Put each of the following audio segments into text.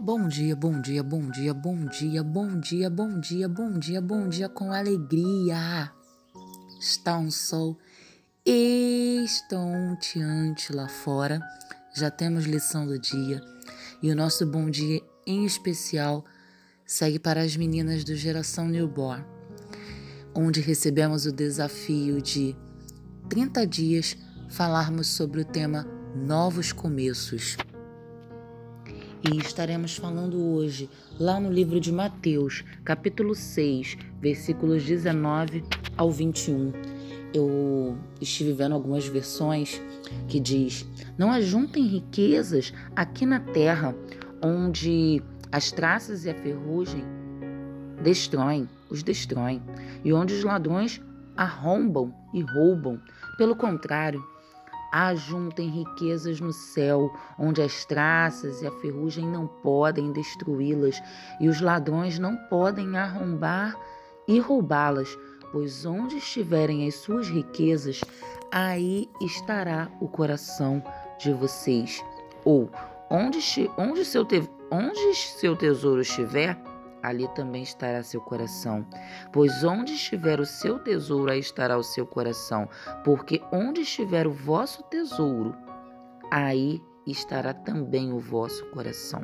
Bom dia, bom dia, bom dia, bom dia, bom dia, bom dia, bom dia, bom dia com alegria. Está um sol estonteante lá fora. Já temos lição do dia e o nosso bom dia em especial segue para as meninas do Geração Newborn, onde recebemos o desafio de 30 dias falarmos sobre o tema Novos Começos. E estaremos falando hoje, lá no livro de Mateus, capítulo 6, versículos 19 ao 21. Eu estive vendo algumas versões que diz: Não ajuntem riquezas aqui na terra, onde as traças e a ferrugem destroem, os destroem, e onde os ladrões arrombam e roubam. Pelo contrário, Ajuntem riquezas no céu, onde as traças e a ferrugem não podem destruí-las, e os ladrões não podem arrombar e roubá-las, pois onde estiverem as suas riquezas, aí estará o coração de vocês. Ou onde, onde, seu, te, onde seu tesouro estiver, ali também estará seu coração. Pois onde estiver o seu tesouro, aí estará o seu coração. Porque onde estiver o vosso tesouro, aí estará também o vosso coração.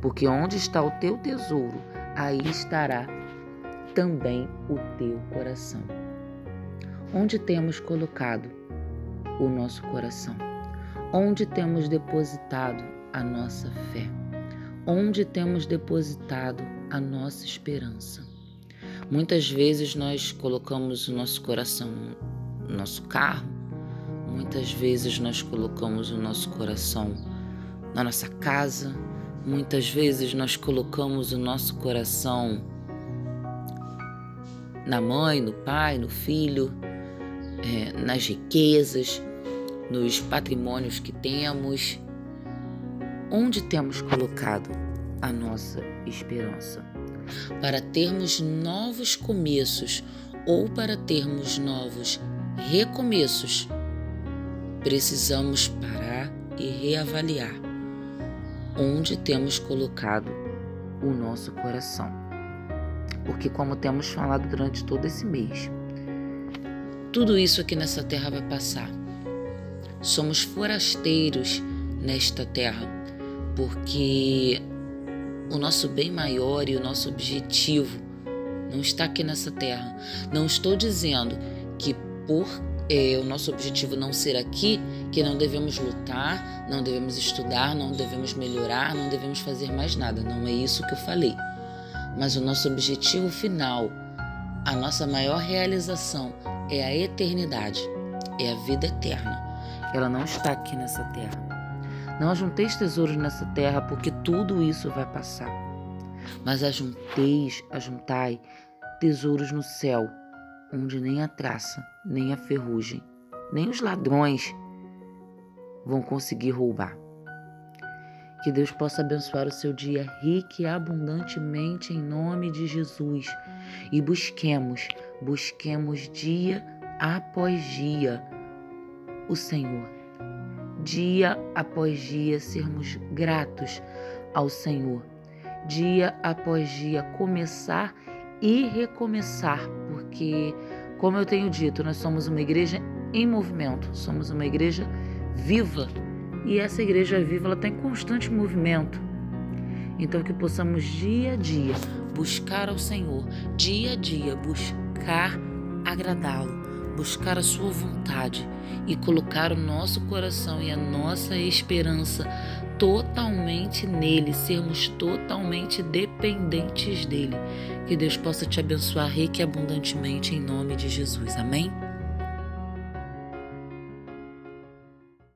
Porque onde está o teu tesouro, aí estará também o teu coração. Onde temos colocado o nosso coração? Onde temos depositado a nossa fé? Onde temos depositado a nossa esperança. Muitas vezes nós colocamos o nosso coração no nosso carro, muitas vezes nós colocamos o nosso coração na nossa casa, muitas vezes nós colocamos o nosso coração na mãe, no pai, no filho, é, nas riquezas, nos patrimônios que temos. Onde temos colocado a nossa esperança. Para termos novos começos ou para termos novos recomeços, precisamos parar e reavaliar onde temos colocado o nosso coração. Porque, como temos falado durante todo esse mês, tudo isso aqui nessa terra vai passar. Somos forasteiros nesta terra, porque o nosso bem maior e o nosso objetivo não está aqui nessa terra. Não estou dizendo que por é, o nosso objetivo não ser aqui, que não devemos lutar, não devemos estudar, não devemos melhorar, não devemos fazer mais nada. Não é isso que eu falei. Mas o nosso objetivo final, a nossa maior realização é a eternidade, é a vida eterna. Ela não está aqui nessa terra. Não ajunteis tesouros nessa terra, porque tudo isso vai passar. Mas ajunteis, ajuntai tesouros no céu, onde nem a traça, nem a ferrugem, nem os ladrões vão conseguir roubar. Que Deus possa abençoar o seu dia rico e abundantemente em nome de Jesus. E busquemos, busquemos dia após dia o Senhor dia após dia sermos gratos ao Senhor, dia após dia começar e recomeçar, porque, como eu tenho dito, nós somos uma igreja em movimento, somos uma igreja viva. E essa igreja viva ela está em constante movimento. Então, que possamos dia a dia buscar ao Senhor, dia a dia buscar agradá-lo buscar a Sua vontade e colocar o nosso coração e a nossa esperança totalmente nele, sermos totalmente dependentes dele. Que Deus possa te abençoar rica e abundantemente em nome de Jesus. Amém?